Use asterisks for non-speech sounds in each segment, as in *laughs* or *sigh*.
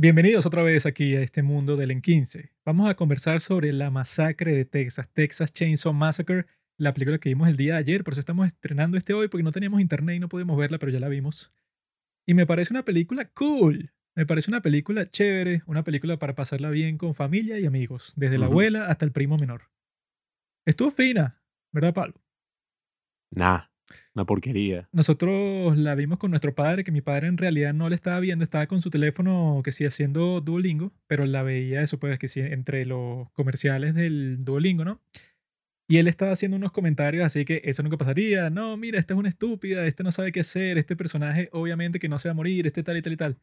Bienvenidos otra vez aquí a este mundo del En 15. Vamos a conversar sobre la masacre de Texas, Texas Chainsaw Massacre, la película que vimos el día de ayer, por eso estamos estrenando este hoy porque no teníamos internet y no pudimos verla, pero ya la vimos. Y me parece una película cool, me parece una película chévere, una película para pasarla bien con familia y amigos, desde la abuela hasta el primo menor. Estuvo fina, ¿verdad, Pablo? Nah, una porquería. Nosotros la vimos con nuestro padre, que mi padre en realidad no la estaba viendo, estaba con su teléfono que sí haciendo Duolingo, pero la veía eso pues que sí entre los comerciales del Duolingo, ¿no? Y él estaba haciendo unos comentarios así que eso nunca pasaría, no, mira, esta es una estúpida, este no sabe qué hacer, este personaje obviamente que no se va a morir, este tal y tal y tal.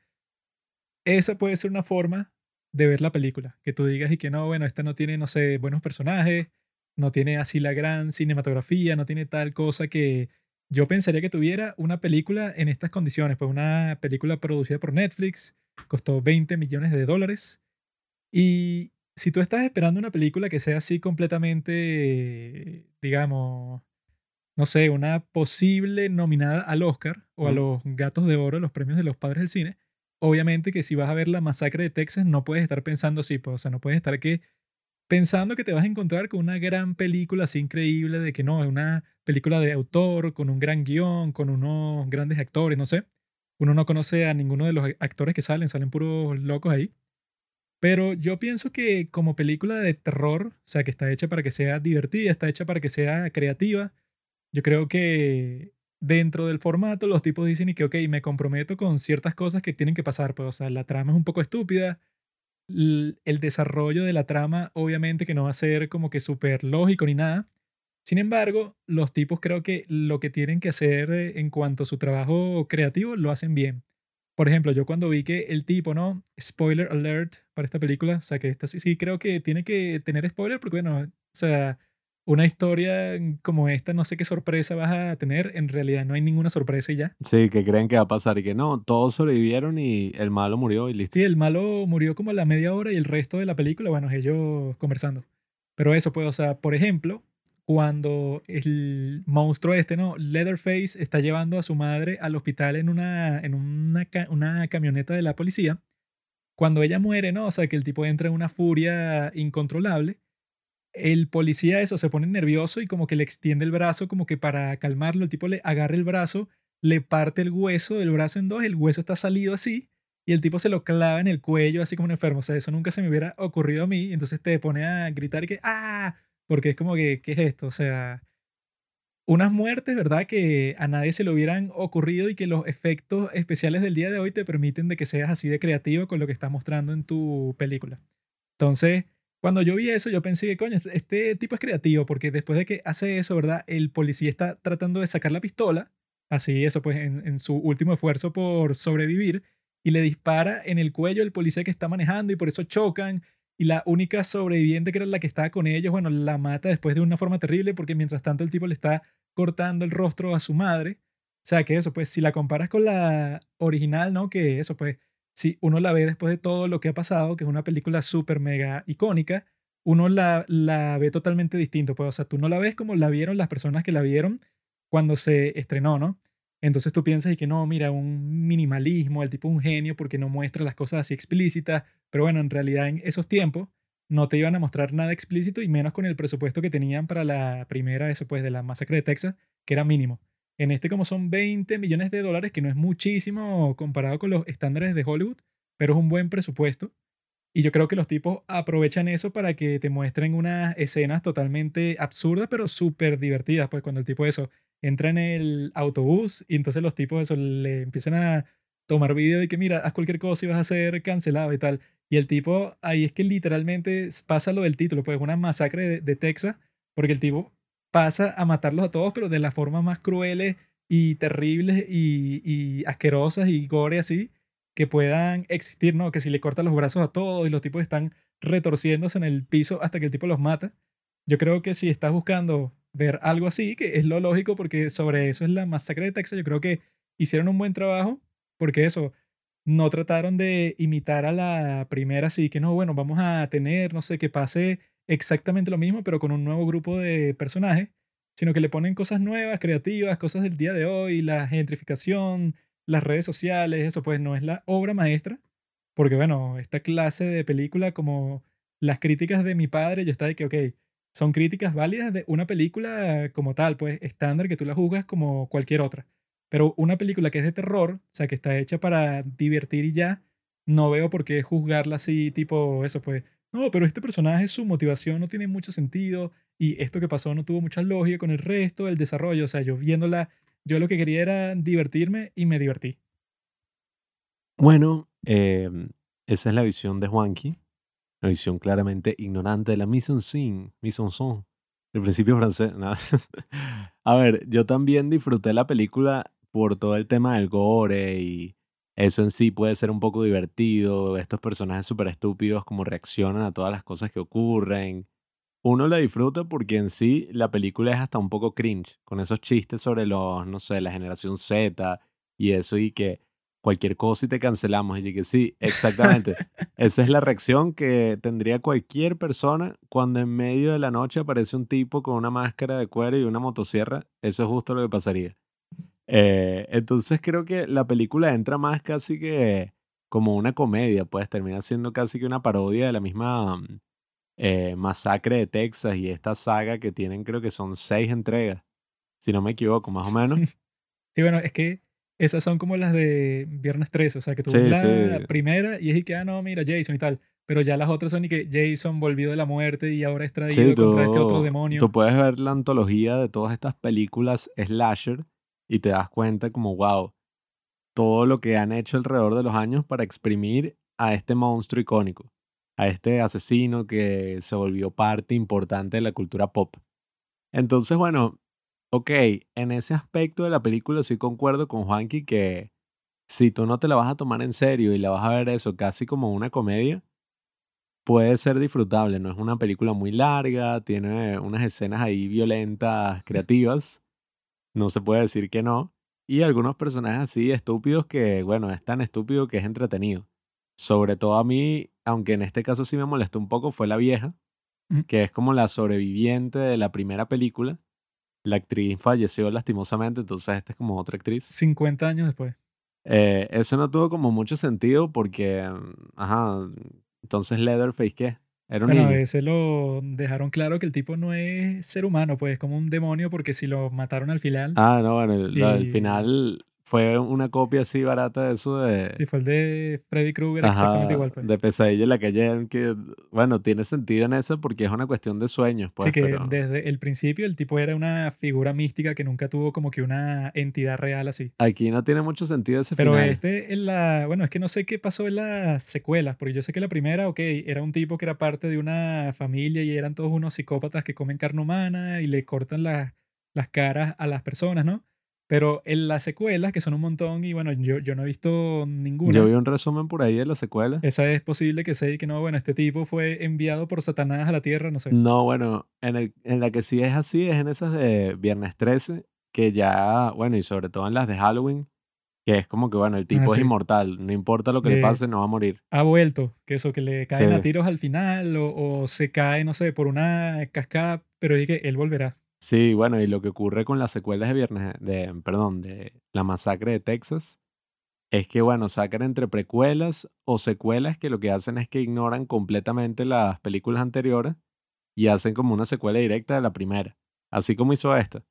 Esa puede ser una forma de ver la película, que tú digas y que no, bueno, esta no tiene, no sé, buenos personajes, no tiene así la gran cinematografía, no tiene tal cosa que yo pensaría que tuviera una película en estas condiciones, pues una película producida por Netflix, costó 20 millones de dólares. Y si tú estás esperando una película que sea así completamente, digamos, no sé, una posible nominada al Oscar o a los Gatos de Oro, los premios de los padres del cine, obviamente que si vas a ver la masacre de Texas no puedes estar pensando así, pues, o sea, no puedes estar que pensando que te vas a encontrar con una gran película así increíble de que no, es una película de autor, con un gran guion, con unos grandes actores, no sé. Uno no conoce a ninguno de los actores que salen, salen puros locos ahí. Pero yo pienso que como película de terror, o sea, que está hecha para que sea divertida, está hecha para que sea creativa, yo creo que dentro del formato los tipos dicen y que, ok, me comprometo con ciertas cosas que tienen que pasar, pues, o sea, la trama es un poco estúpida, el desarrollo de la trama obviamente que no va a ser como que súper lógico ni nada. Sin embargo, los tipos creo que lo que tienen que hacer eh, en cuanto a su trabajo creativo lo hacen bien. Por ejemplo, yo cuando vi que el tipo, ¿no? Spoiler alert para esta película, o sea, que esta sí, sí creo que tiene que tener spoiler porque, bueno, o sea, una historia como esta, no sé qué sorpresa vas a tener, en realidad no hay ninguna sorpresa y ya. Sí, que creen que va a pasar y que no, todos sobrevivieron y el malo murió y listo. Sí, el malo murió como a la media hora y el resto de la película, bueno, ellos conversando. Pero eso, pues, o sea, por ejemplo, cuando el monstruo este, ¿no? Leatherface está llevando a su madre al hospital en una, en una, una camioneta de la policía, cuando ella muere, ¿no? O sea, que el tipo entra en una furia incontrolable, el policía eso se pone nervioso y como que le extiende el brazo como que para calmarlo, el tipo le agarra el brazo, le parte el hueso del brazo en dos, el hueso está salido así y el tipo se lo clava en el cuello así como un enfermo, o sea, eso nunca se me hubiera ocurrido a mí, entonces te pone a gritar y que ¡ah! Porque es como que, ¿qué es esto? O sea, unas muertes, ¿verdad? Que a nadie se le hubieran ocurrido y que los efectos especiales del día de hoy te permiten de que seas así de creativo con lo que estás mostrando en tu película. Entonces, cuando yo vi eso, yo pensé que, coño, este este tipo es creativo, porque después de que hace eso, ¿verdad? El policía está tratando de sacar la pistola, así eso, pues en, su último esfuerzo por sobrevivir, y le dispara en el cuello al policía que está manejando, y por eso chocan. Y la única sobreviviente, que era la que estaba con ellos, bueno, la mata después de una forma terrible, porque mientras tanto el tipo le está cortando el rostro a su madre. O sea, que eso, pues, si la comparas con la original, ¿no? Que eso, pues, si uno la ve después de todo lo que ha pasado, que es una película súper mega icónica, uno la, la ve totalmente distinto. Pues, o sea, tú no la ves como la vieron las personas que la vieron cuando se estrenó, ¿no? Entonces tú piensas y que no, mira, un minimalismo, el tipo un genio porque no muestra las cosas así explícitas, pero bueno, en realidad en esos tiempos no te iban a mostrar nada explícito y menos con el presupuesto que tenían para la primera, eso pues, de la masacre de Texas, que era mínimo. En este como son 20 millones de dólares, que no es muchísimo comparado con los estándares de Hollywood, pero es un buen presupuesto. Y yo creo que los tipos aprovechan eso para que te muestren unas escenas totalmente absurdas, pero súper divertidas. Pues cuando el tipo eso entra en el autobús y entonces los tipos eso le empiezan a tomar video y que mira, haz cualquier cosa y vas a ser cancelado y tal. Y el tipo, ahí es que literalmente pasa lo del título, pues una masacre de, de Texas, porque el tipo pasa a matarlos a todos, pero de las formas más crueles y terribles y, y asquerosas y gore así que puedan existir, ¿no? Que si le cortan los brazos a todos y los tipos están retorciéndose en el piso hasta que el tipo los mata. Yo creo que si estás buscando ver algo así, que es lo lógico porque sobre eso es la masacre de Texas, yo creo que hicieron un buen trabajo porque eso, no trataron de imitar a la primera, así que no, bueno, vamos a tener, no sé, que pase exactamente lo mismo, pero con un nuevo grupo de personajes, sino que le ponen cosas nuevas, creativas, cosas del día de hoy, la gentrificación, las redes sociales, eso pues no es la obra maestra, Porque bueno, esta clase de película como las críticas de mi padre, yo estaba de que, ok, son críticas válidas de una película como tal, pues estándar que tú la juzgas como cualquier otra. Pero una película que es de terror, o sea, que está hecha para divertir y ya, no veo por qué juzgarla así, tipo eso, pues, no, pero este personaje, su motivación no tiene mucho sentido y esto que pasó no tuvo mucha lógica con el resto del desarrollo. O sea, yo viéndola, yo lo que quería era divertirme y me divertí. Bueno, em, esa es la visión de Juanqui, una visión claramente ignorante de la mise en scène, mise el principio francés. ¿no? *laughs* A ver, yo también disfruté la película por todo el tema del gore y eso en sí puede ser un poco divertido, estos personajes súper estúpidos como reaccionan a todas las cosas que ocurren. Uno la disfruta porque en sí la película es hasta un poco cringe, con esos chistes sobre los, no sé, la generación Z y eso y que cualquier cosa y te cancelamos. Y que sí, exactamente. *laughs* Esa es la reacción que tendría cualquier persona cuando en medio de la noche aparece un tipo con una máscara de cuero y una motosierra. Eso es justo lo que pasaría. Eh, entonces creo que la película entra más casi que como una comedia, pues termina siendo casi que una parodia de la misma mm, eh, masacre de Texas y esta saga que tienen creo que son seis entregas, si no me equivoco, más o menos. *laughs* Sí, bueno, es que esas son como las de Viernes 13, o sea, que tú ves la primera y es y que, ah, no, mira, Jason y tal. Pero ya las otras son y que Jason volvió de la muerte y ahora es traído contra este otro demonio. Tú puedes ver la antología de todas estas películas slasher y te das cuenta como, wow, todo lo que han hecho alrededor de los años para exprimir a este monstruo icónico, a este asesino que se volvió parte importante de la cultura pop. Entonces, bueno, ok, en ese aspecto de la película sí concuerdo con Juanqui que si tú no te la vas a tomar en serio y la vas a ver eso casi como una comedia, puede ser disfrutable. No es una película muy larga, tiene unas escenas ahí violentas, creativas, no se puede decir que no. Y algunos personajes así estúpidos que, bueno, es tan estúpido que es entretenido. Sobre todo a mí, aunque en este caso sí me molestó un poco, fue la vieja, que es como la sobreviviente de la primera película. La actriz falleció lastimosamente, entonces esta es como otra actriz. 50 años después. Eh, eso no tuvo como mucho sentido porque, mm, ajá, entonces Leatherface, ¿qué? Era bueno, a veces lo dejaron claro que el tipo no es ser humano, pues es como un demonio, porque si lo mataron al final. Ah, no, bueno, al final fue una copia así barata de eso de... Sí, fue el de Freddy Krueger, exactamente igual. Pues. De Pesadilla en la calle, que, bueno, tiene sentido en eso porque es una cuestión de sueños. Pues, sí, que desde el principio el tipo era una figura mística que nunca tuvo como que una entidad real así. Aquí no tiene mucho sentido ese Pero final. este, en la, bueno, es que no sé qué pasó en las secuelas, porque yo sé que la primera, ok, era un tipo que era parte de una familia y eran todos unos psicópatas que comen carne humana y le cortan las las caras a las personas, ¿no? Pero en las secuelas, que son un montón, y bueno, yo, yo no he visto ninguna. Yo vi un resumen por ahí de la secuela. Esa es posible que sea y que no, bueno, este tipo fue enviado por Satanás a la Tierra, no sé. No, bueno, en, el, en la que sí es así es en esas de Viernes 13, que ya, bueno, y sobre todo en las de Halloween, que es como que, bueno, el tipo ah, es inmortal, no importa lo que le pase, no va a morir. Ha vuelto, que eso, que le caen a tiros al final, o, o se cae, no sé, por una cascada, pero es que él volverá. Sí, bueno, y lo que ocurre con las secuelas de Viernes, de, perdón, de la masacre de Texas, es que, bueno, sacan entre precuelas o secuelas que lo que hacen es que ignoran completamente las películas anteriores y hacen como una secuela directa de la primera, así como hizo esta.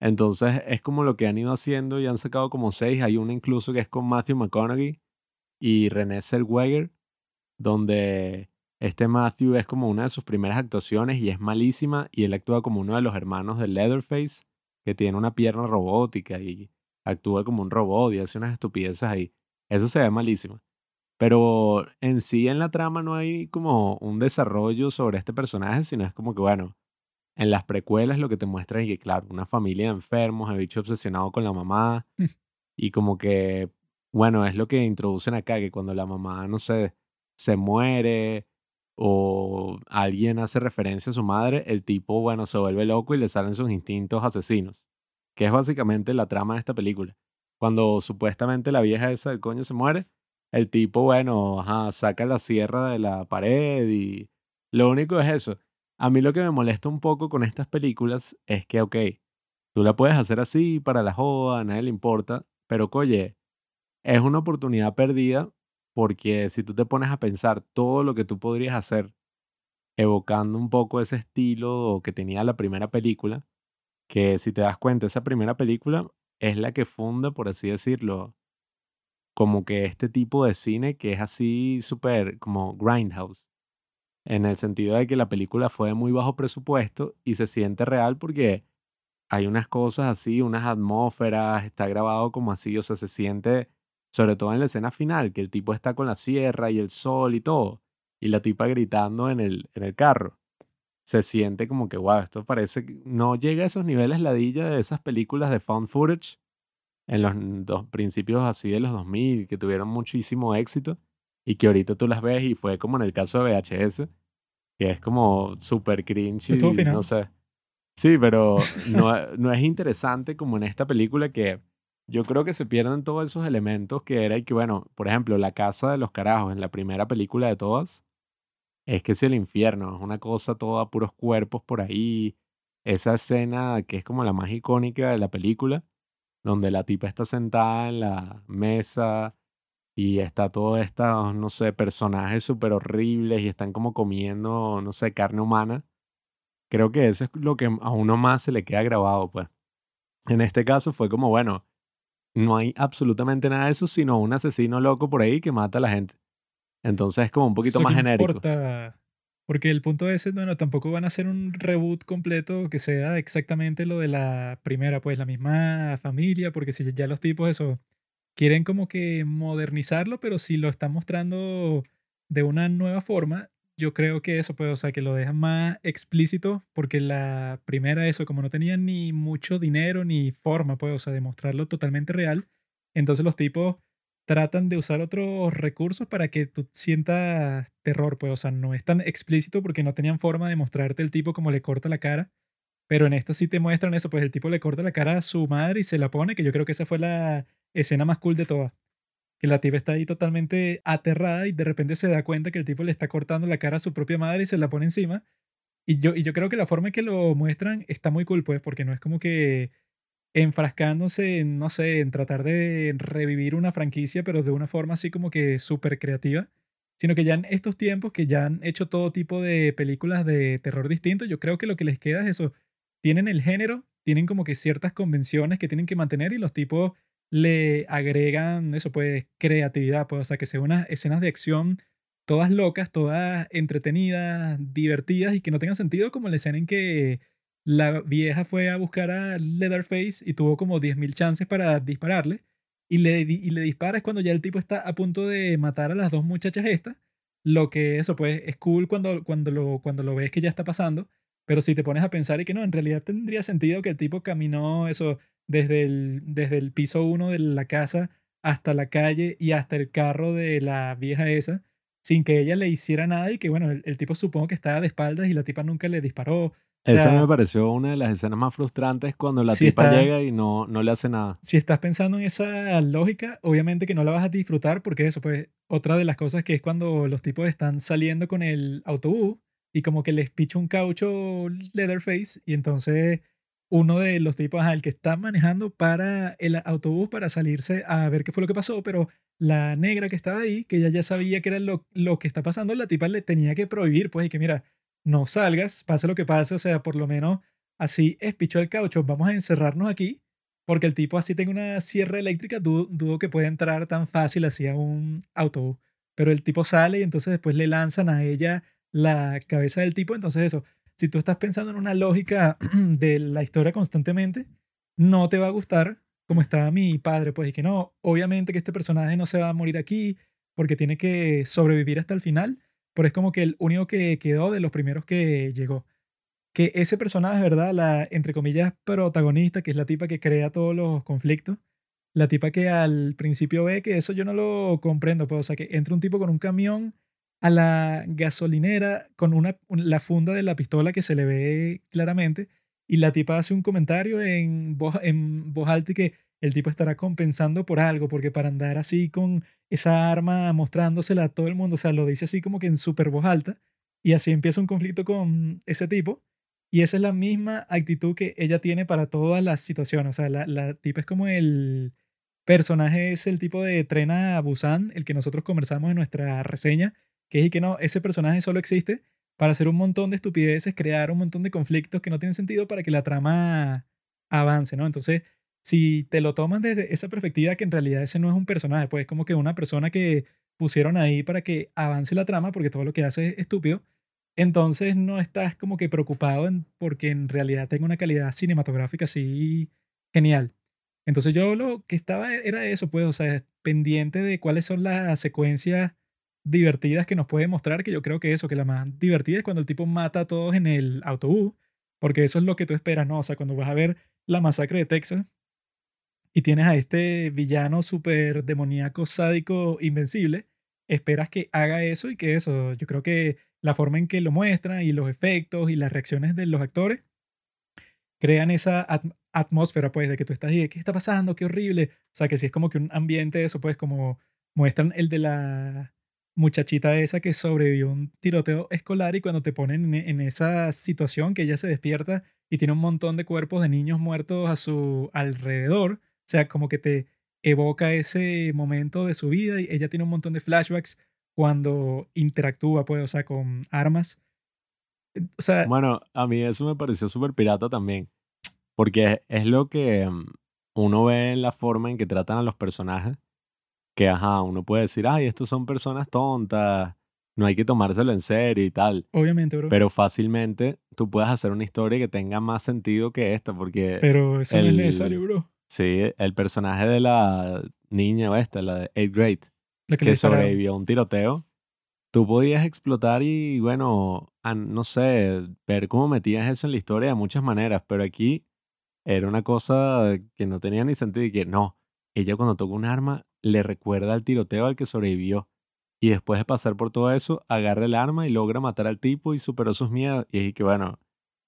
Entonces es como lo que han ido haciendo y han sacado como seis. Hay una incluso que es con Matthew McConaughey y René Zellweger, donde este Matthew es como una de sus primeras actuaciones y es malísima y él actúa como uno de los hermanos de Leatherface que tiene una pierna robótica y actúa como un robot y hace unas estupideces ahí. Eso se ve malísimo. Pero en sí en la trama no hay como un desarrollo sobre este personaje, sino es como que, bueno, en las precuelas lo que te muestra es que, claro, una familia de enfermos, el bicho obsesionado con la mamá *laughs* y como que, bueno, es lo que introducen acá, que cuando la mamá, no sé, se muere o alguien hace referencia a su madre, el tipo, bueno, se vuelve loco y le salen sus instintos asesinos, que es básicamente la trama de esta película. Cuando supuestamente la vieja esa del coño se muere, el tipo, bueno, saca la sierra de la pared y lo único es eso. A mí lo que me molesta un poco con estas películas es que, ok, tú la puedes hacer así para la joda, a nadie le importa, pero oye, es una oportunidad perdida porque si tú te pones a pensar todo lo que tú podrías hacer evocando un poco ese estilo que tenía la primera película, que si te das cuenta, esa primera película es la que funda, por así decirlo, como que este tipo de cine que es así súper como grindhouse, en el sentido de que la película fue de muy bajo presupuesto y se siente real porque hay unas cosas así, unas atmósferas, está grabado como así, o sea, se siente, sobre todo en la escena final, que el tipo está con la sierra y el sol y todo, y la tipa gritando en el, en el carro. Se siente como que, wow, esto parece que no llega a esos niveles ladilla de esas películas de found footage en los dos principios así de los 2000, que tuvieron muchísimo éxito y que ahorita tú las ves y fue como en el caso de VHS, que es como súper cringe y no sé. Sí, pero no, no es interesante como en esta película que yo creo que se pierden todos esos elementos que era y que, bueno, por ejemplo, la casa de los carajos en la primera película de todas, es que es el infierno, es una cosa toda puros cuerpos por ahí. Esa escena que es como la más icónica de la película, donde la tipa está sentada en la mesa y está todo estos, no sé, personajes súper horribles y están como comiendo, no sé, carne humana. Creo que eso es lo que a uno más se le queda grabado, pues. En este caso fue como, bueno, no hay absolutamente nada de eso, sino un asesino loco por ahí que mata a la gente. Entonces es como un poquito más genérico. Importa, porque el punto es, bueno, tampoco van a hacer un reboot completo que sea exactamente lo de la primera, pues la misma familia, porque si ya los tipos eso quieren como que modernizarlo, pero si lo están mostrando de una nueva forma, yo creo que eso puede, o sea, que lo dejan más explícito, porque la primera, eso, como no tenía ni mucho dinero ni forma, pues, o sea, de mostrarlo totalmente real, entonces los tipos tratan de usar otros recursos para que tú sientas terror, pues, o sea, no es tan explícito porque no tenían forma de mostrarte el tipo como le corta la cara, pero en esta sí te muestran eso, pues el tipo le corta la cara a su madre y se la pone, que yo creo que esa fue la escena más cool de todas. Que la tipa está ahí totalmente aterrada y de repente se da cuenta que el tipo le está cortando la cara a su propia madre y se la pone encima. Y yo, y yo creo que la forma en que lo muestran está muy cool, pues, porque no es como que enfrascándose en, no sé, en tratar de revivir una franquicia, pero de una forma así como que súper creativa, sino que ya en estos tiempos que ya han hecho todo tipo de películas de terror distintos, yo creo que lo que les queda es eso, tienen el género, tienen como que ciertas convenciones que tienen que mantener y los tipos le agregan eso, pues, creatividad, pues, o sea, que sean unas escenas de acción todas locas, todas entretenidas, divertidas y que no tengan sentido como la escena en que la vieja fue a buscar a Leatherface y tuvo como 10.000 chances para dispararle. Y le, y le dispara es cuando ya el tipo está a punto de matar a las dos muchachas estas. Lo que eso pues es cool cuando, cuando, lo, cuando lo ves que ya está pasando. Pero si te pones a pensar y que no, en realidad tendría sentido que el tipo caminó eso desde el, desde el piso uno de la casa hasta la calle y hasta el carro de la vieja esa, sin que ella le hiciera nada y que bueno, el, el tipo supongo que estaba de espaldas y la tipa nunca le disparó. Esa me pareció una de las escenas más frustrantes cuando la tipa llega y no, no le hace nada. Si estás pensando en esa lógica, obviamente que no la vas a disfrutar porque eso, pues, otra de las cosas que es cuando los tipos están saliendo con el autobús y como que les picha un caucho Leatherface y entonces uno de los tipos, al que está manejando para el autobús para salirse a ver qué fue lo que pasó, pero la negra que estaba ahí, que ya sabía que era lo, lo que está pasando, la tipa le tenía que prohibir, pues, y que mira, no salgas, pase lo que pase, o sea, por lo menos así espichó el caucho, vamos a encerrarnos aquí, porque el tipo así tenga una sierra eléctrica, dudo, que pueda entrar tan fácil así a un autobús. Pero el tipo sale y entonces después le lanzan a ella la cabeza del tipo, entonces eso, si tú estás pensando en una lógica *clears throat* de la historia constantemente, no te va a gustar como está mi padre, pues, y que no, obviamente que este personaje no se va a morir aquí porque tiene que sobrevivir hasta el final, pero es como que el único que quedó de los primeros que llegó. Que ese personaje, ¿verdad? La, entre comillas, protagonista, que es la tipa que crea todos los conflictos, la tipa que al principio ve que eso yo no lo comprendo, pues, o sea, que entra un tipo con un camión a la gasolinera con una, la funda de la pistola que se le ve claramente y la tipa hace un comentario en voz, en voz alta y que el tipo estará compensando por algo, porque para andar así con esa arma mostrándosela a todo el mundo, o sea, lo dice así como que en súper voz alta, y así empieza un conflicto con ese tipo, y esa es la misma actitud que ella tiene para todas las situaciones, o sea, la, la tipa es como el, personaje es el tipo de Trena a Busan, el que nosotros conversamos en nuestra reseña, que es y que no, ese personaje solo existe para hacer un montón de estupideces, crear un montón de conflictos que no tienen sentido para que la trama avance, ¿no? Entonces, si te lo toman desde esa perspectiva, que en realidad ese no es un personaje, pues es como que una persona que pusieron ahí para que avance la trama, porque todo lo que hace es estúpido, entonces no estás como que preocupado porque en realidad tenga una calidad cinematográfica así genial. Entonces yo lo que estaba era eso, pues, o sea, pendiente de cuáles son las secuencias divertidas que nos puede mostrar, que yo creo que eso, que la más divertida es cuando el tipo mata a todos en el autobús, porque eso es lo que tú esperas, ¿no? O sea, cuando vas a ver la masacre de Texas y tienes a este villano súper demoníaco, sádico, invencible, esperas que haga eso y que eso, yo creo que la forma en que lo muestran y los efectos y las reacciones de los actores crean esa atmósfera, pues, de que tú estás ahí, ¿qué está pasando? Qué horrible. O sea, que si es como que un ambiente, eso, pues, como muestran el de la muchachita esa que sobrevivió a un tiroteo escolar y cuando te ponen en, esa situación que ella se despierta y tiene un montón de cuerpos de niños muertos a su alrededor, o sea, como que te evoca ese momento de su vida y ella tiene un montón de flashbacks cuando interactúa, pues, o sea, con armas. Bueno, a mí eso me pareció súper pirata también, porque es lo que mm, uno ve en la forma en que tratan a los personajes que, ajá, uno puede decir, ay, estos son personas tontas, no hay que tomárselo en serio y tal. obviamente, bro. Pero fácilmente tú puedes hacer una historia que tenga más sentido que esta, porque Pero eso no es el, necesario, bro. sí, el personaje de la niña o esta, la de 8th grade, La que que sobrevivió a un tiroteo, tú podías explotar y, bueno, a- no sé, ver cómo metías eso en la historia de muchas maneras, pero aquí era una cosa que no tenía ni sentido y que no, ella cuando toca un arma le recuerda al tiroteo al que sobrevivió. Y después de pasar por todo eso, agarra el arma y logra matar al tipo y superó sus miedos. Y es que, bueno,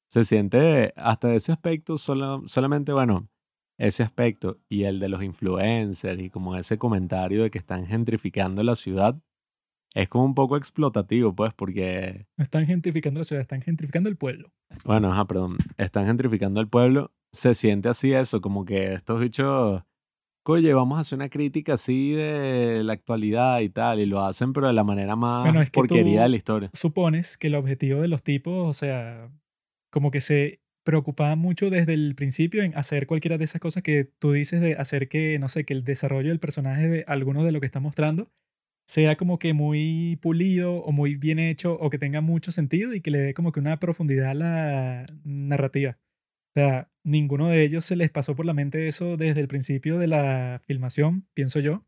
se siente hasta ese aspecto, solo, solamente, bueno, ese aspecto y el de los influencers y como ese comentario de que están gentrificando la ciudad, es como un poco explotativo, pues, porque No están gentrificando la ciudad, están gentrificando el pueblo. bueno, ajá, perdón, están gentrificando el pueblo, se siente así eso, como que estos bichos, oye, vamos a hacer una crítica así de la actualidad y tal, y lo hacen pero de la manera Bueno, más es que porquería de la historia. supones que el objetivo de los tipos, o sea, como que se preocupaban mucho desde el principio en hacer cualquiera de esas cosas que tú dices de hacer que, no sé, que el desarrollo del personaje de alguno de lo que está mostrando sea como que muy pulido o muy bien hecho o que tenga mucho sentido y que le dé como que una profundidad a la narrativa. Sea, ninguno de ellos se les pasó por la mente eso desde el principio de la filmación, pienso yo,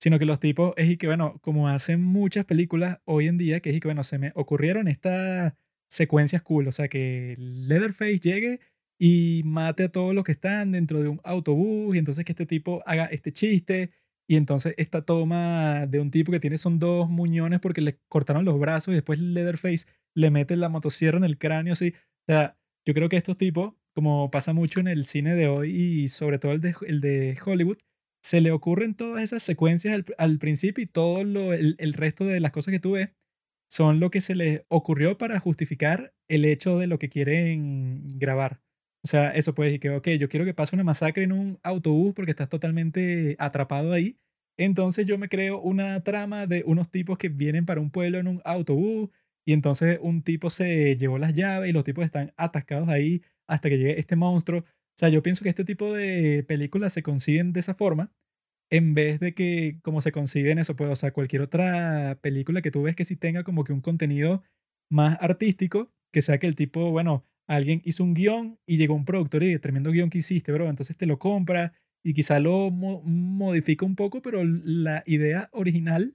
sino que los tipos es y que, bueno, como hacen muchas películas hoy en día, que es y que, bueno, se me ocurrieron estas secuencias cool, o sea, que Leatherface llegue y mate a todos los que están dentro de un autobús y entonces que este tipo haga este chiste y entonces esta toma de un tipo que tiene son dos muñones porque le cortaron los brazos y después Leatherface le mete la motosierra en el cráneo así. O sea, yo creo que estos tipos, como pasa mucho en el cine de hoy y sobre todo el de, el de Hollywood, se le ocurren todas esas secuencias al, al principio y todo lo, el, el resto de las cosas que tú ves son lo que se les ocurrió para justificar el hecho de lo que quieren grabar. O sea, eso puede decir que, ok, yo quiero que pase una masacre en un autobús porque estás totalmente atrapado ahí. Entonces yo me creo una trama de unos tipos que vienen para un pueblo en un autobús y entonces un tipo se llevó las llaves y los tipos están atascados ahí hasta que llegue este monstruo. O sea, yo pienso que este tipo de películas se consiguen de esa forma en vez de que como se conciben eso, pues, o sea, cualquier otra película que tú ves que sí tenga como que un contenido más artístico, que sea que el tipo, bueno, alguien hizo un guion y llegó un productor y tremendo guion que hiciste, bro, entonces te lo compra y quizá lo mo- modifica un poco, pero la idea original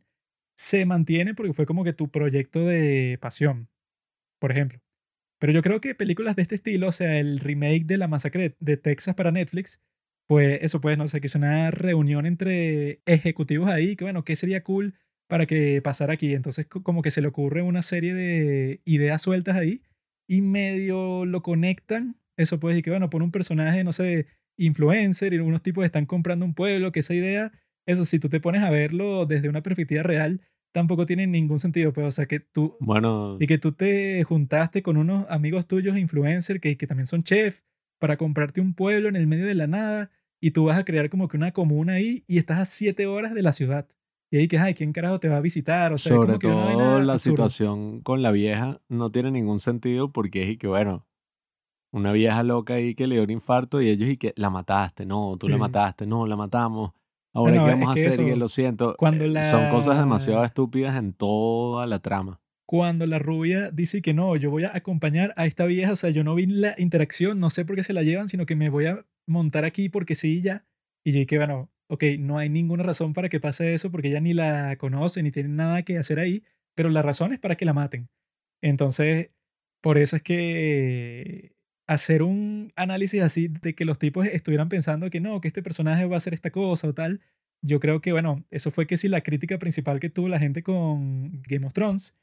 se mantiene porque fue como que tu proyecto de pasión, por ejemplo. Pero yo creo que películas de este estilo, o sea, el remake de La Masacre de, Texas para Netflix, pues eso, pues, no sé, que es una reunión entre ejecutivos ahí, que bueno, ¿qué sería cool para que pasara aquí? Entonces, co- como que se le ocurre una serie de ideas sueltas ahí y medio lo conectan. Eso pues, y que bueno, pone un personaje, no sé, influencer y unos tipos están comprando un pueblo, que esa idea, eso, si tú te pones a verlo desde una perspectiva real, tampoco tiene ningún sentido, pues, o sea, que tú Bueno, y que tú te juntaste con unos amigos tuyos influencers que, que también son chefs para comprarte un pueblo en el medio de la nada y tú vas a crear como que una comuna ahí y estás a siete horas de la ciudad. Y ahí que, ay, ¿quién carajo te va a visitar? O sea, Sobre como que todo la absurda. situación con la vieja no tiene ningún sentido porque es y que, bueno, una vieja loca ahí que le dio un infarto y ellos y que la mataste, no, tú la mataste, no, la matamos. Ahora, Bueno, ¿qué es vamos a que hacer? Y que lo siento, cuando eh, son cosas demasiado la, estúpidas en toda la trama. cuando la rubia dice que no, yo voy a acompañar a esta vieja, o sea, yo no vi la interacción, no sé por qué se la llevan, sino que me voy a montar aquí porque sí ya. Y yo dije, bueno, ok, no hay ninguna razón para que pase eso porque ella ni la conoce ni tiene nada que hacer ahí, pero la razón es para que la maten. Entonces, por eso es que hacer un análisis así de que los tipos estuvieran pensando que no, que este personaje va a hacer esta cosa o tal, yo creo que, bueno, eso fue que sí la crítica principal que tuvo la gente con Game of Thrones,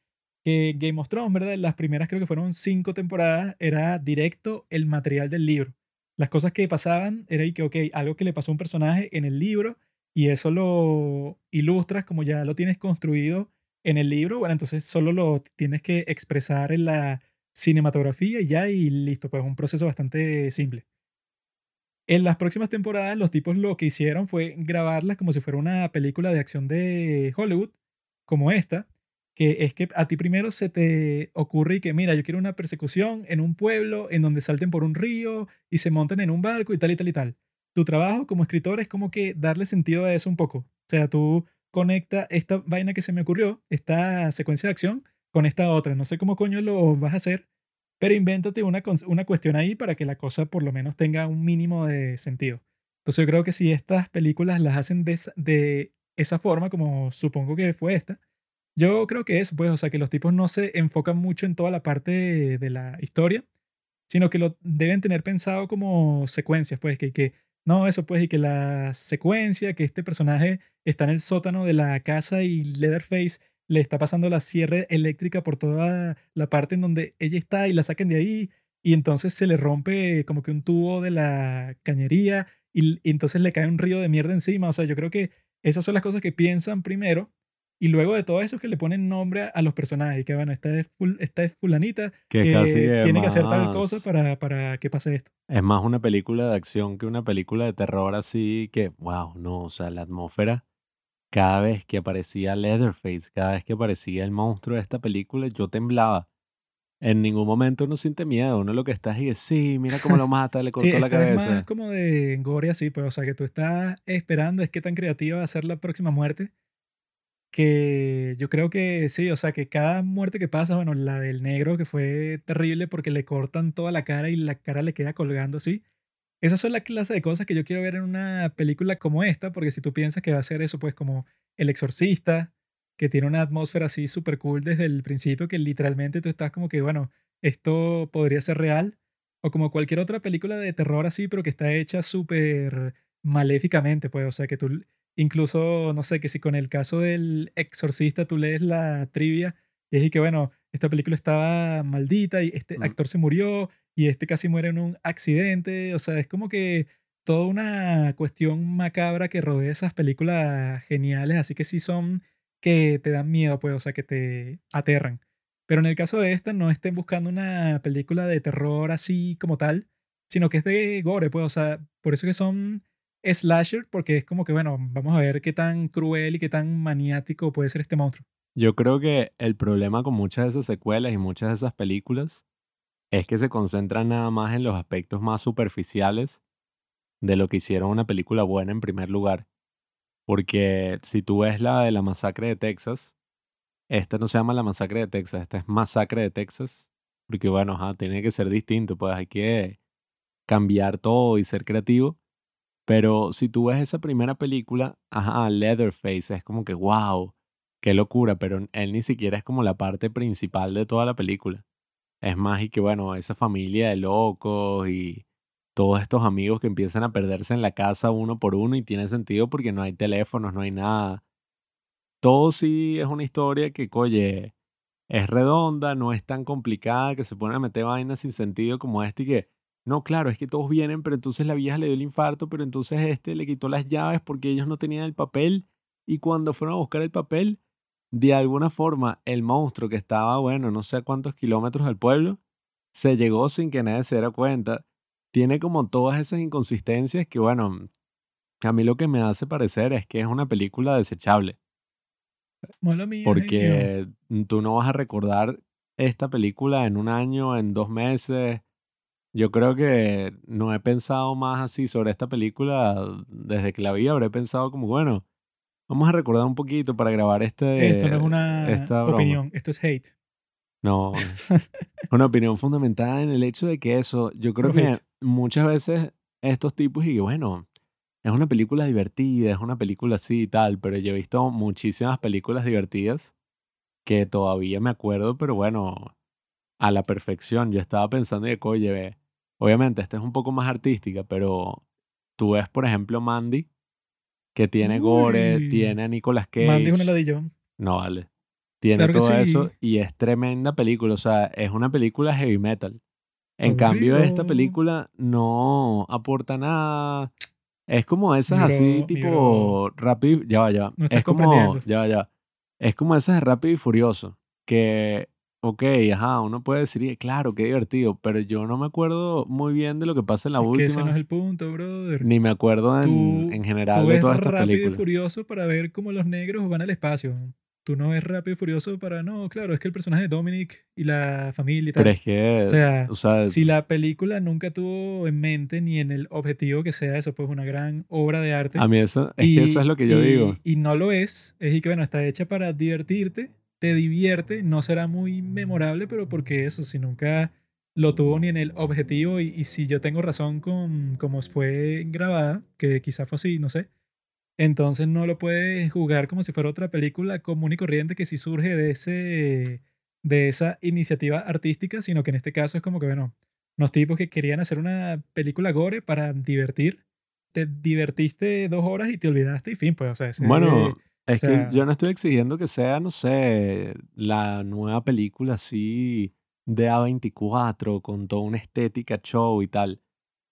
que Game of Thrones, ¿verdad? Las primeras creo que fueron cinco temporadas, era directo el material del libro. Las cosas que pasaban era y que, ok, algo que le pasó a un personaje en el libro y eso lo ilustras como ya lo tienes construido en el libro, bueno, entonces solo lo tienes que expresar en la cinematografía y ya y listo, pues un proceso bastante simple. En las próximas temporadas los tipos lo que hicieron fue grabarlas como si fuera una película de acción de Hollywood, como esta, que es que a ti primero se te ocurre y que, mira, yo quiero una persecución en un pueblo en donde salten por un río y se monten en un barco y tal y tal y tal. Tu trabajo como escritor es como que darle sentido a eso un poco. O sea, tú conecta esta vaina que se me ocurrió, esta secuencia de acción, con esta otra. No sé cómo coño lo vas a hacer, pero invéntate una, una cuestión ahí para que la cosa por lo menos tenga un mínimo de sentido. Entonces yo creo que si estas películas las hacen de esa, de esa forma, como supongo que fue esta, yo creo que es, pues, o sea, que los tipos no se enfocan mucho en toda la parte de, de la historia, sino que lo deben tener pensado como secuencias, pues, que, que no, eso, pues, y que la secuencia, que este personaje está en el sótano de la casa y Leatherface le está pasando la sierra eléctrica por toda la parte en donde ella está y la sacan de ahí y entonces se le rompe como que un tubo de la cañería y, y entonces le cae un río de mierda encima. O sea, yo creo que esas son las cosas que piensan primero y luego de todo eso es que le ponen nombre a, a los personajes. y Que bueno, esta es, ful- esta es fulanita Que es casi que que tiene que hacer tal cosa para, para que pase esto. es más una película de acción que una película de terror así que, wow, no, o sea, la atmósfera, cada vez que aparecía Leatherface, cada vez que aparecía el monstruo de esta película, yo temblaba. En ningún momento uno siente miedo, uno lo que está es y que, sí, mira cómo lo mata, le *laughs* Sí, cortó la esta es más cabeza. como de gore así, pues, o sea, que tú estás esperando es qué tan creativa va a ser la próxima muerte que yo creo que sí, o sea, que cada muerte que pasa, bueno, la del negro que fue terrible porque le cortan toda la cara y la cara le queda colgando así. Esas son la clase de cosas que yo quiero ver en una película como esta, porque si tú piensas que va a ser eso, pues como El Exorcista, que tiene una atmósfera así súper cool desde el principio, que literalmente tú estás como que, bueno, esto podría ser real, o como cualquier otra película de terror así, pero que está hecha súper maléficamente, pues, o sea, que tú Incluso, no sé, que si con el caso del exorcista tú lees la trivia y es que, bueno, esta película estaba maldita y este actor se murió y este casi muere en un accidente. O sea, es como que toda una cuestión macabra que rodea esas películas geniales, así que sí son que te dan miedo, pues, o sea, que te aterran. Pero en el caso de esta, no estén buscando una película de terror así como tal, sino que es de gore, pues, o sea, por eso que son slasher porque es como que, bueno, vamos a ver qué tan cruel y qué tan maniático puede ser este monstruo. Yo creo que el problema con muchas de esas secuelas y muchas de esas películas es que se concentran nada más en los aspectos más superficiales de lo que hicieron una película buena en primer lugar. Porque si tú ves la de la masacre de Texas, esta no se llama la masacre de Texas, esta es masacre de Texas. Porque bueno, ajá, tiene que ser distinto, pues hay que cambiar todo y ser creativo. Pero si tú ves esa primera película, ajá, Leatherface es como que, wow, qué locura, pero él ni siquiera es como la parte principal de toda la película. Es más, y que bueno, esa familia de locos y todos estos amigos que empiezan a perderse en la casa uno por uno y tiene sentido porque no hay teléfonos, no hay nada. Todo sí es una historia que, oye, es redonda, no es tan complicada, que se pone a meter vainas sin sentido como este y que, no, claro, es que todos vienen, pero entonces la vieja le dio el infarto, pero entonces este le quitó las llaves porque ellos no tenían el papel y cuando fueron a buscar el papel, de alguna forma el monstruo que estaba, bueno, no sé a cuántos kilómetros del pueblo, se llegó sin que nadie se diera cuenta. Tiene como todas esas inconsistencias que, bueno, a mí lo que me hace parecer es que es una película desechable. Mía. Porque tú no vas a recordar esta película en un año, en dos meses. Yo creo que no he pensado más así sobre esta película desde que la vi. Habré pensado como, bueno, vamos a recordar un poquito para grabar Esto no es este, una esta opinión, esto es hate. No, *laughs* una opinión fundamentada en el hecho de que eso, yo creo que hate. muchas veces estos tipos y bueno, es una película divertida, es una película así y tal, pero yo he visto muchísimas películas divertidas que todavía me acuerdo, pero bueno, a la perfección. Yo estaba pensando de que, oye, ve, obviamente esta es un poco más artística, pero tú ves, por ejemplo, Mandy, que tiene gore, Uy. tiene a Nicolas Mandy es una Cage. ladillón. No vale. Tiene Claro todo eso y es tremenda película. O sea, es una película heavy metal. En cambio, esta película no aporta nada. Es como esas así, tipo rápido. Ya va, ya va. No Es como. Ya va, ya va. Es como esas de rápido y furioso. Que, ok, ajá, uno puede decir, claro, qué divertido. Pero yo no me acuerdo muy bien de lo que pasa en la Es que ese no es última. el punto, brother. Ni me acuerdo en, Tú, en tú general de ves todas estas Rápido y películas. Furioso para ver cómo los negros van al espacio. Tú no ves Rápido y Furioso para, no, claro, es que el personaje de Dominic y la familia y Pero tal. es que, O sea, o sea, si la película nunca tuvo en mente ni en el objetivo que sea eso, pues una gran obra de arte. a mí eso, es que eso es y, lo que yo y- digo. y no lo es, es y que bueno, está hecha para divertirte, te divierte, no será muy memorable, pero porque eso, si nunca lo tuvo ni en el objetivo y, si yo tengo razón con cómo fue grabada, que quizá fue así, no sé, entonces no lo puedes jugar como si fuera otra película común y corriente que sí surge de, ese, de esa iniciativa artística, sino que en este caso es como que, bueno, unos tipos que querían hacer una película gore para divertir, te divertiste dos horas y te olvidaste y fin, pues, o sea, ese- Bueno, es sea- que yo no estoy exigiendo que sea, no sé, la nueva película así de A24 con toda una estética show y tal.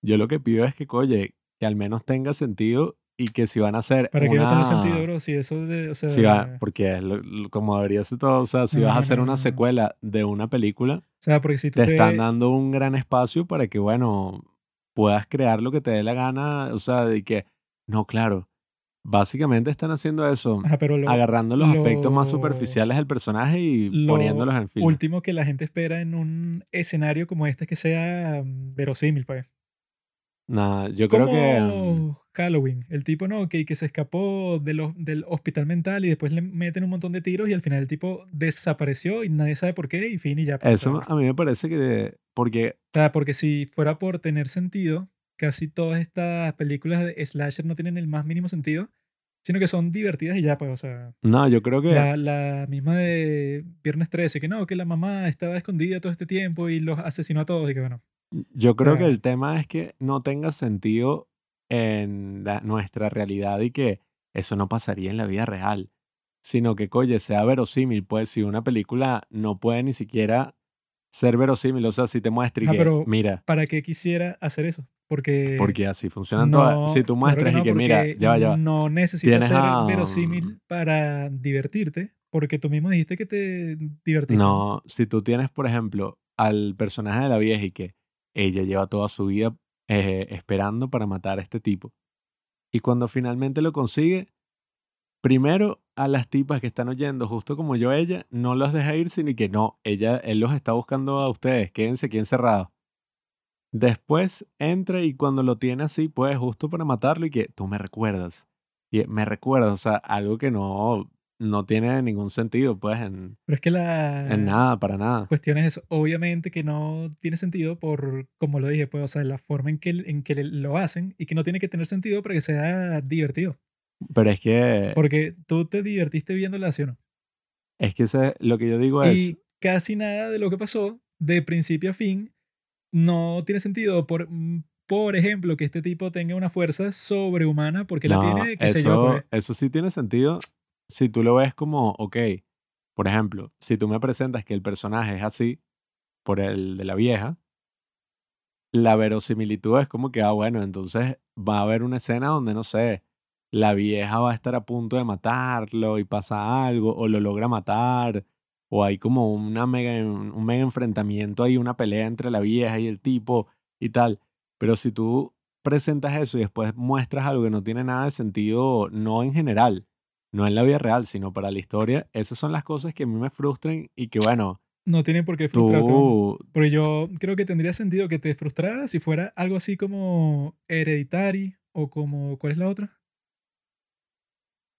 Yo lo que pido es que, oye, que al menos tenga sentido y que si van a hacer ¿Para qué va a tener sentido, una... bro? Si eso de, o sea, Si va, porque es lo- lo- como debería ser todo, o sea, si No, vas a no, hacer no, una no. secuela de una película, o sea, porque si tú te te, están dando un gran espacio para que, bueno, puedas crear lo que te dé la gana, o sea, de que, no, claro, básicamente están haciendo eso, Ajá, pero lo, agarrando los aspectos más lo- superficiales del personaje y lo poniéndolos en film. último que la gente espera en un escenario como este es que sea mm, verosímil, pues. Nada, yo creo que... Como Halloween. El tipo, no, que, que se escapó de los- del hospital mental y después le meten un montón de tiros y al final el tipo desapareció y nadie sabe por qué y fin y ya. pues. Eso a mí me parece que... Porque, O sea, porque si fuera por tener sentido, casi todas estas películas de slasher no tienen el más mínimo sentido, sino que son divertidas y ya, pues, o sea, no, yo creo que... la, la misma de Viernes 13, que no, que la mamá estaba escondida todo este tiempo y los asesinó a todos y que bueno, Yo creo que sea- el tema es que no tenga sentido en la- nuestra realidad y que eso no pasaría en la vida real, sino que, oye, sea verosímil, pues si una película no puede ni siquiera ser verosímil, o sea, si te muestra y Ajá, que, pero mira, ¿para qué quisiera hacer eso? Porque porque así funcionan todas, si tú claro muestras que y que, mira, ya va, ya va, no necesitas ser a- verosímil para divertirte, porque tú mismo dijiste que te divertiste. No, si tú tienes, por ejemplo, al personaje de la vieja y que ella lleva toda su vida eh, esperando para matar a este tipo. Y cuando finalmente lo consigue, primero a las tipas que están oyendo, justo como yo ella, no los deja ir, sino que no, ella, él los está buscando a ustedes, quédense aquí encerrados. Después entra y cuando lo tiene así, pues justo para matarlo y que tú me recuerdas. Y me recuerdas, o sea, algo que no, no tiene ningún sentido, pues, en, Pero es que la en nada, para nada. cuestión es. Obviamente que no tiene sentido por, como lo dije, pues, o sea, la forma en que, en que lo hacen y que no tiene que tener sentido para que sea divertido. Pero es que, Porque tú te divertiste viendo la acción. es que ese- lo que yo digo es, Y casi nada de lo que pasó, de principio a fin, no tiene sentido. Por, mm, por ejemplo, que este tipo tenga una fuerza sobrehumana porque la tiene, qué eso, sé yo, pues. eso sí tiene sentido si tú lo ves como, ok, por ejemplo, si tú me presentas que el personaje es así, por el de la vieja, la verosimilitud es como que, ah, bueno, entonces va a haber una escena donde, no sé, la vieja va a estar a punto de matarlo y pasa algo, o lo logra matar, o hay como una mega, un mega enfrentamiento ahí, una pelea entre la vieja y el tipo y tal. Pero si tú presentas eso y después muestras algo que no tiene nada de sentido, no en general, no en la vida real, sino para la historia, esas son las cosas que a mí me frustran y que, bueno, No tienen por qué frustrarte. tú... Porque yo creo que tendría sentido que te frustrara si fuera algo así como Hereditary o como. ¿Cuál es la otra?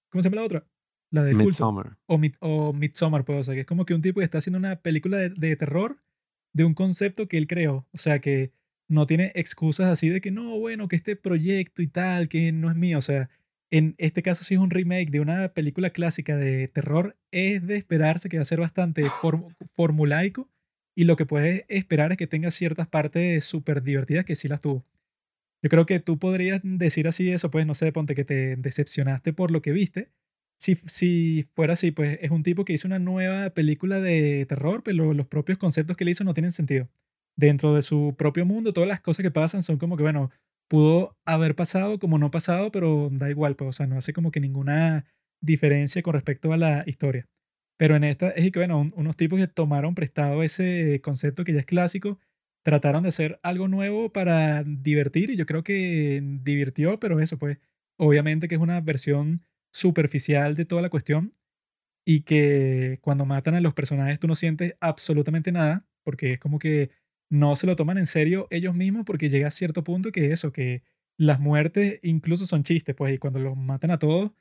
¿Cómo se llama la otra? La de. Midsommar. O, Mid- o Midsommar, pues, o sea, que es como que un tipo que está haciendo una película de, de terror de un concepto que él creó. O sea, que no tiene excusas así de que no, bueno, que este proyecto y tal, que no es mío. O sea, en este caso, si es un remake de una película clásica de terror, es de esperarse que va a ser bastante *sighs* form- formulaico. Y lo que puedes esperar es que tenga ciertas partes súper divertidas que sí las tuvo. Yo creo que tú podrías decir así eso, pues no sé, ponte que te decepcionaste por lo que viste. Si, si fuera así, pues es un tipo que hizo una nueva película de terror, pero los propios conceptos que le hizo no tienen sentido. Dentro de su propio mundo, todas las cosas que pasan son como que, bueno, pudo haber pasado como no pasado, pero da igual, pues, o sea, no hace como que ninguna diferencia con respecto a la historia. Pero en esta es que, bueno, un- unos tipos que tomaron prestado ese concepto que ya es clásico, trataron de hacer algo nuevo para divertir y yo creo que divirtió, pero eso, pues, obviamente que es una versión superficial de toda la cuestión y que cuando matan a los personajes tú no sientes absolutamente nada, porque es como que no se lo toman en serio ellos mismos porque llega a cierto punto que eso, que las muertes incluso son chistes, pues, y cuando los matan a todos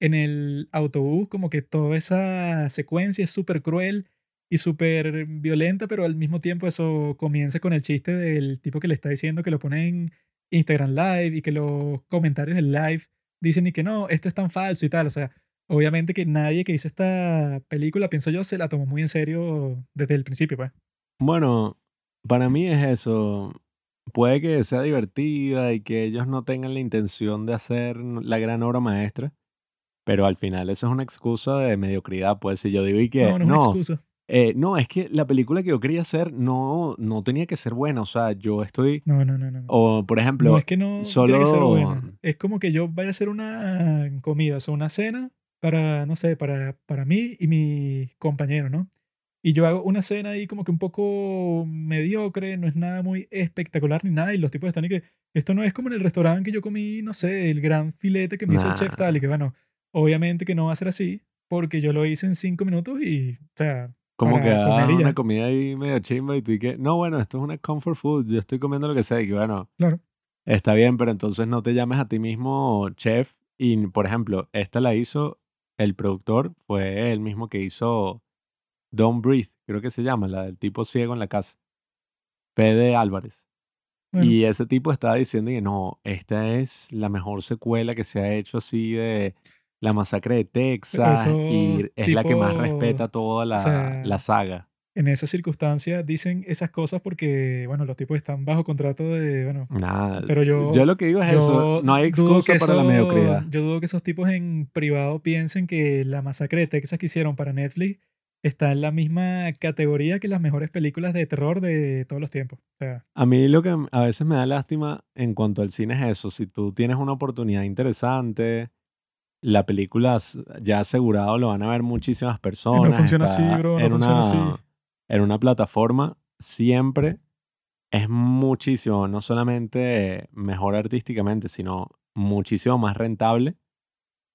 en el autobús, como que toda esa secuencia es súper cruel y súper violenta, pero al mismo tiempo eso comienza con el chiste del tipo que le está diciendo que lo pone en Instagram Live y que los comentarios del live dicen y que no, esto es tan falso y tal, o sea, obviamente que nadie que hizo esta película, pienso yo, se la tomó muy en serio desde el principio, pues. Bueno, para mí es eso. Puede que sea divertida y que ellos no tengan la intención de hacer la gran obra maestra, pero al final eso es una excusa de mediocridad. Pues si yo digo y que No, no es una no, excusa. Eh, no, es que la película que yo quería hacer no, no tenía que ser buena. O sea, yo estoy, No, no, no, no. no. o por No ejemplo, es que no tiene que ser solo, buena. Es como que yo vaya a hacer una comida, o sea, una cena para, no sé, para, para mí y mis compañeros, ¿no? Y yo hago una cena ahí como que un poco mediocre, no es nada muy espectacular ni nada, y los tipos están y que esto no es como en el restaurante que yo comí, no sé, el gran filete que me hizo el chef nah, tal, y que bueno, obviamente que no va a ser así, porque yo lo hice en cinco minutos y, o sea, como que y una comida ahí medio chimba y tú y que, no, bueno, esto es una comfort food, yo estoy comiendo lo que sea y que bueno, claro. está bien, pero entonces no te llames a ti mismo chef. Y por ejemplo, esta la hizo el productor, fue el mismo que hizo Don't Breathe, creo que se llama, la del tipo ciego en la casa, Fede Álvarez. Bueno, Y ese tipo estaba diciendo que no, esta es la mejor secuela que se ha hecho así de la masacre de Texas eso y es la que más respeta toda o la, la saga. en esas circunstancias dicen esas cosas porque, bueno, los tipos están bajo contrato de, bueno, Nada, pero yo yo, lo que digo es eso, no hay excusa para la mediocridad. yo dudo que esos tipos en privado piensen que la masacre de Texas que hicieron para Netflix está en la misma categoría que las mejores películas de terror de todos los tiempos. O sea, A mí lo que a veces me da lástima en cuanto al cine es eso, si tú tienes una oportunidad interesante, la película ya asegurado lo van a ver muchísimas que no personas, funciona así, bro, no en funciona así. una, en una plataforma, siempre es muchísimo, no solamente mejor artísticamente, sino muchísimo más rentable.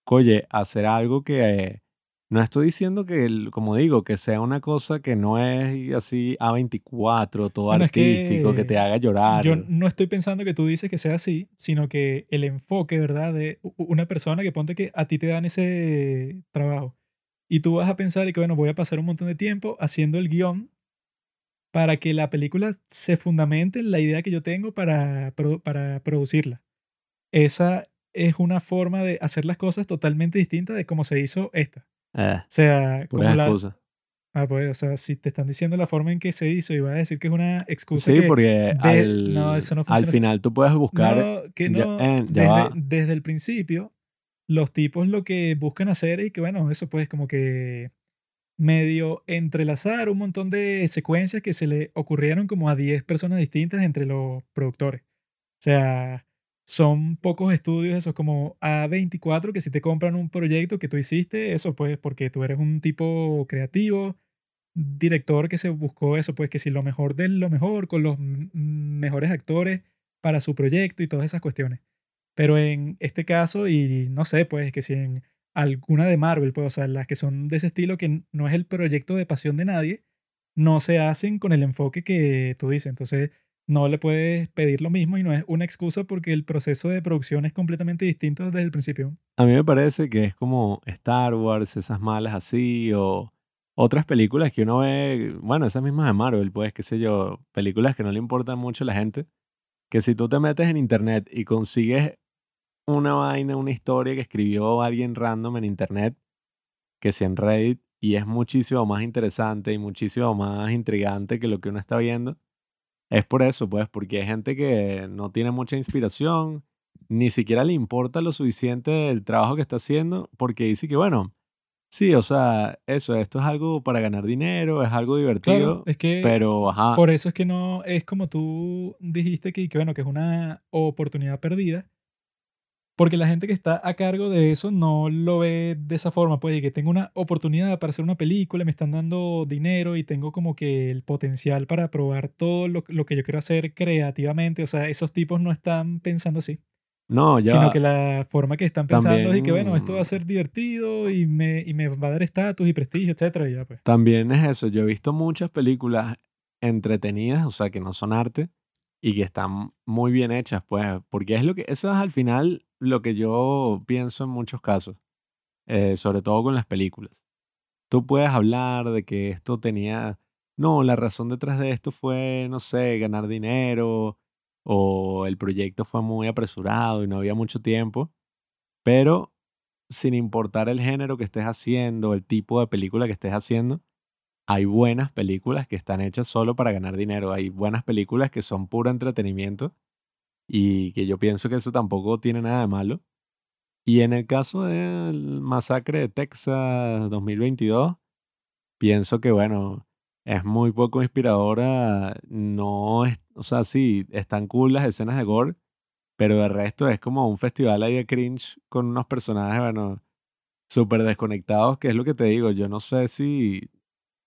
Oye, hacer algo que no estoy diciendo que, el- como digo, que sea una cosa que no es así A24, todo Bueno, es artístico, que te que haga yo llorar. no estoy pensando que tú dices que sea así, sino que el enfoque, ¿verdad? De una persona que ponte que a ti te dan ese trabajo y tú vas a pensar y que, bueno, voy a pasar un montón de tiempo haciendo el guion para que la película se fundamente en la idea que yo tengo para, para producirla. Esa es una forma de hacer las cosas totalmente distinta de cómo se hizo esta. Eh, O sea, como la... excusas. Ah, pues, o sea, si te están diciendo la forma en que se hizo y vas a decir que es una excusa Sí, que porque de... No, al, eso no al final tú puedes buscar, No, que ya, no, eh, ya desde, desde el principio, los tipos lo que buscan hacer y que, bueno, eso pues como que medio entrelazar un montón de secuencias que se le ocurrieron como a 10 personas distintas entre los productores. O sea, son pocos estudios, eso como A24, que si te compran un proyecto que tú hiciste, eso pues porque tú eres un tipo creativo, director que se buscó eso, pues que si lo mejor de lo mejor, con los mejores actores para su proyecto y todas esas cuestiones. Pero en este caso, y no sé, pues que si en alguna de Marvel, pues, o sea, las que son de ese estilo, que no es el proyecto de pasión de nadie, no se hacen con el enfoque que tú dices. Entonces, no le puedes pedir lo mismo y no es una excusa porque el proceso de producción es completamente distinto desde el principio. A mí me parece que es como Star Wars, esas malas así, o otras películas que uno ve, bueno, esas mismas de Marvel, pues, qué sé yo, películas que no le importan mucho a la gente, que si tú te metes en internet y consigues una vaina, una historia que escribió alguien random en internet, que si en Reddit, y es muchísimo más interesante y muchísimo más intrigante que lo que uno está viendo, es por eso, pues, porque hay gente que no tiene mucha inspiración, ni siquiera le importa lo suficiente el trabajo que está haciendo, porque dice que, bueno, sí, o sea, eso, esto es algo para ganar dinero, es algo divertido, es que pero, ajá, por eso es que no es como tú dijiste que, que, bueno, que es una oportunidad perdida, porque la gente que está a cargo de eso no lo ve de esa forma, pues, que tengo una oportunidad para hacer una película, me están dando dinero y tengo como que el potencial para probar todo lo, lo que yo quiero hacer creativamente. O sea, esos tipos no están pensando así. no, ya Sino que la forma que están pensando es que, bueno, esto va a también, ser divertido y me, y me va a dar estatus y prestigio, etcétera, y ya pues. también es eso. Yo he visto muchas películas entretenidas, o sea, que no son arte y que están muy bien hechas, pues, porque es lo que, eso es al final lo que yo pienso en muchos casos, eh, sobre todo con las películas. Tú puedes hablar de que esto tenía, no, la razón detrás de esto fue, no sé, ganar dinero o el proyecto fue muy apresurado y no había mucho tiempo, pero sin importar el género que estés haciendo, el tipo de película que estés haciendo, hay buenas películas que están hechas solo para ganar dinero, hay buenas películas que son puro entretenimiento y que yo pienso que eso tampoco tiene nada de malo. Y en el caso del masacre de Texas 2022, pienso que, bueno, es muy poco inspiradora. No es, o sea, sí, están cool las escenas de gore, pero de resto es como un festival ahí de cringe con unos personajes, bueno, súper desconectados, que es lo que te digo. Yo no sé si,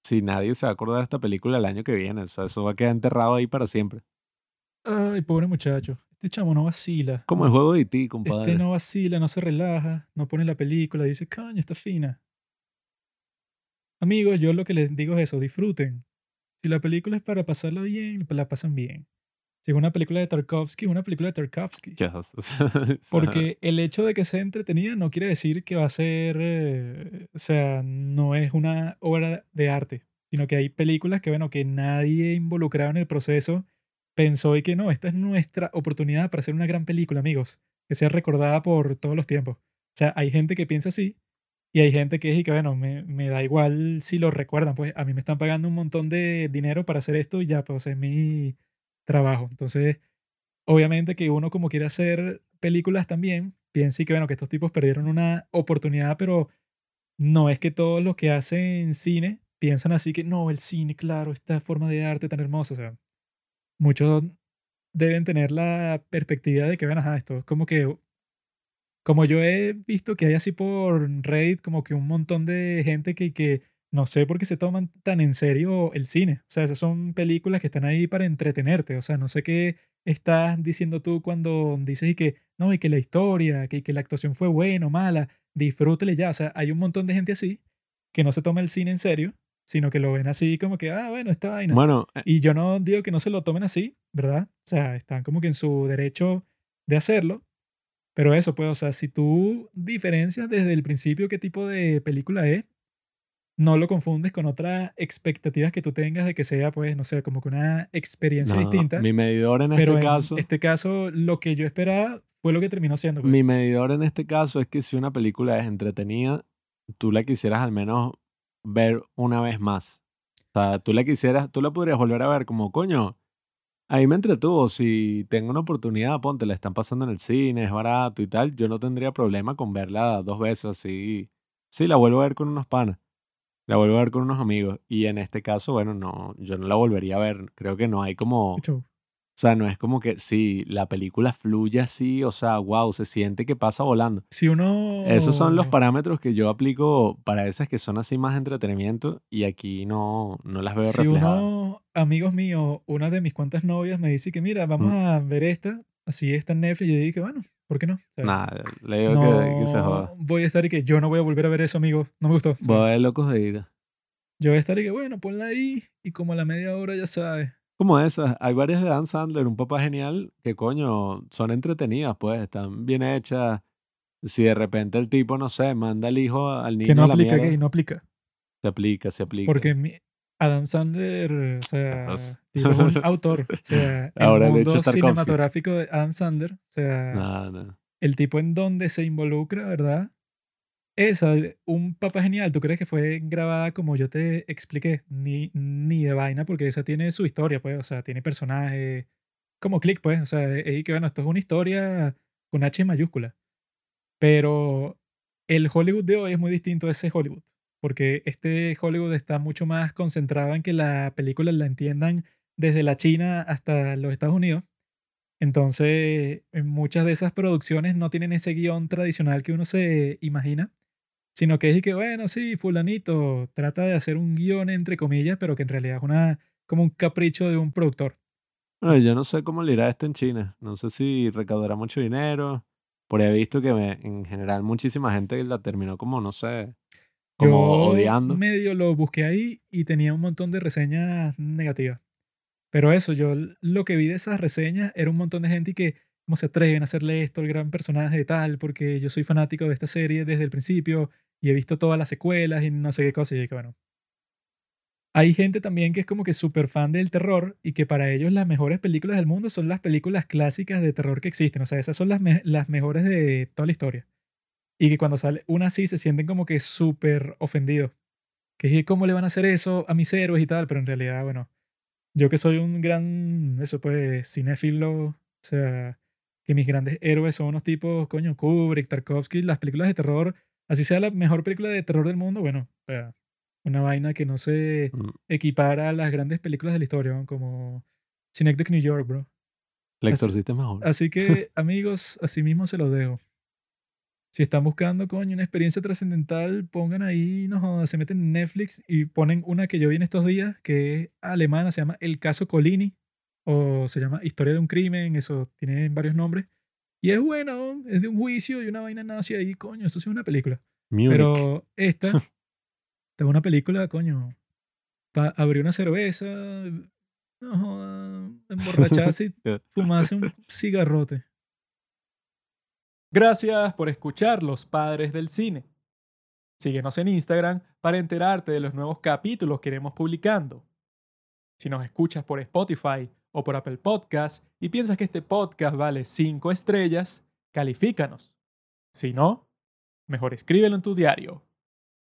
si nadie se va a acordar de esta película el año que viene. O sea, eso va a quedar enterrado ahí para siempre. Ay, pobre muchacho. Este chamo no vacila. Como el juego de E.T., este compadre. no vacila, no se relaja, no pone la película, dice, coño, está fina. Amigos, yo lo que les digo es eso, disfruten. Si la película es para pasarla bien, la pasan bien. Si es una película de Tarkovsky, es una película de Tarkovsky. *laughs* Porque el hecho de que sea entretenida no quiere decir que va a ser, eh, o sea, no es una obra de arte, sino que hay películas que, bueno, que nadie involucrado en el proceso pensó y que no, esta es nuestra oportunidad para hacer una gran película, amigos, que sea recordada por todos los tiempos. O sea, hay gente que piensa así y hay gente que es y que, bueno, me, me da igual si lo recuerdan, pues a mí me están pagando un montón de dinero para hacer esto y ya, pues es mi trabajo. Entonces, obviamente que uno como quiere hacer películas también, piensa y que, bueno, que estos tipos perdieron una oportunidad, pero no es que todos los que hacen cine piensan así que, no, el cine, claro, esta forma de arte tan hermosa, o sea, muchos deben tener la perspectiva de que, bueno, ajá, esto es como que como yo he visto que hay así por Reddit como que un montón de gente que, que no sé por qué se toman tan en serio el cine. O sea, esas son películas que están ahí para entretenerte. O sea, no sé qué estás diciendo tú cuando dices y que no, y que la historia, que, que la actuación fue buena o mala, disfrútele ya. O sea, hay un montón de gente así que no se toma el cine en serio, sino que lo ven así como que, ah, bueno, esta vaina. Bueno, eh, Y yo no digo que no se lo tomen así, ¿verdad? O sea, están como que en su derecho de hacerlo. Pero eso, pues, o sea, si tú diferencias desde el principio qué tipo de película es, no lo confundes con otras expectativas que tú tengas de que sea, pues, no sé, como que una experiencia no, distinta. mi medidor en Pero este en caso, este caso, lo que yo esperaba fue lo que terminó siendo, pues. mi medidor en este caso es que si una película es entretenida, tú la quisieras al menos ver una vez más. O sea, tú la quisieras, tú la podrías volver a ver como, coño, ahí me entretuvo. Si tengo una oportunidad, ponte, la están pasando en el cine, es barato y tal, yo no tendría problema con verla dos veces así. Sí, la vuelvo a ver con unos panas, la vuelvo a ver con unos amigos. Y en este caso, bueno, no, yo no la volvería a ver. Creo que no hay como. Sea, no es como que sí, la película fluye así, o sea, wow, se siente que pasa volando. Si uno... Esos son los parámetros que yo aplico para esas que son así más entretenimiento y aquí no, no las veo Si reflejadas. uno, amigos míos, una de mis cuantas novias me dice que mira, vamos Mm. a ver esta, así está en Netflix, y yo dije, bueno, ¿por qué no? Nada, le digo que, que se joda. no voy a estar y que yo no voy a volver a ver eso, amigo, no me gustó. Voy a ver locos de ira. yo voy a estar y que, bueno, ponla ahí y como a la media hora ya sabes. Como esas, hay varias de Dan Sandler, un papá genial, que coño, son entretenidas, pues, están bien hechas. Si de repente el tipo, no sé, manda al hijo al niño Que no a la aplica, mierda, que no aplica. se aplica, se aplica. Porque mi- Adam Sandler, o sea, es un *laughs* autor. O sea, el Ahora mundo Tarkovsky. cinematográfico de Adam Sandler, o sea, Nada, nada. el tipo en donde se involucra, ¿verdad? Esa, de un papá genial, ¿tú crees que fue grabada como yo te expliqué? Ni, ni de vaina, porque esa tiene su historia, pues, o sea, tiene personajes, como click, pues, o sea, y que bueno, esto es una historia con H mayúscula. Pero el Hollywood de hoy es muy distinto a ese Hollywood, porque este Hollywood está mucho más concentrado en que la película la entiendan desde la China hasta los Estados Unidos. Entonces, en muchas de esas producciones no tienen ese guion tradicional que uno se imagina, sino que es que, bueno, sí, fulanito trata de hacer un guion entre comillas, pero que en realidad es una, como un capricho de un productor. Bueno, yo no sé cómo le irá esto en China. No sé si recaudará mucho dinero. Por he visto que me- en general muchísima gente la terminó como, no sé, como Yo odiando. medio lo busqué ahí y tenía un montón de reseñas negativas. Pero eso, yo lo que vi de esas reseñas era un montón de gente que, ¿cómo se atreven a hacerle esto al gran personaje de tal? Porque yo soy fanático de esta serie desde el principio y he visto todas las secuelas y no sé qué cosa. Y que bueno. Hay gente también que es como que súper fan del terror y que para ellos las mejores películas del mundo son las películas clásicas de terror que existen. O sea, esas son las, las mejores de toda la historia. Y que cuando sale una así se sienten como que súper ofendidos. Que es, ¿cómo le van a hacer eso a mis héroes y tal? Pero en realidad, bueno, yo que soy un gran, eso pues, cinéfilo, o sea, que mis grandes héroes son unos tipos, coño, Kubrick, Tarkovsky, las películas de terror, así sea la mejor película de terror del mundo, bueno, una vaina que no se Mm, equipara a las grandes películas de la historia, ¿no? como Synecdoche, New York, bro. El exorcista mejor. Así que, *laughs* amigos, así mismo se los dejo. Si están buscando, coño, una experiencia trascendental, pongan ahí, no se meten en Netflix y ponen una que yo vi en estos días, que es alemana, se llama El caso Colini, o se llama Historia de un crimen, eso tiene varios nombres. Y es bueno, es de un juicio y una vaina nazi ahí, coño, eso sí es una película. Pero esta, esta *laughs* es una película, coño, para abrir una cerveza, no jodas, emborracharse y *laughs* fumarse un cigarrote. Gracias por escuchar Los Padres del Cine. Síguenos en Instagram para enterarte de los nuevos capítulos que iremos publicando. Si nos escuchas por Spotify o por Apple Podcast y piensas que este podcast vale 5 estrellas, califícanos. Si no, mejor escríbelo en tu diario.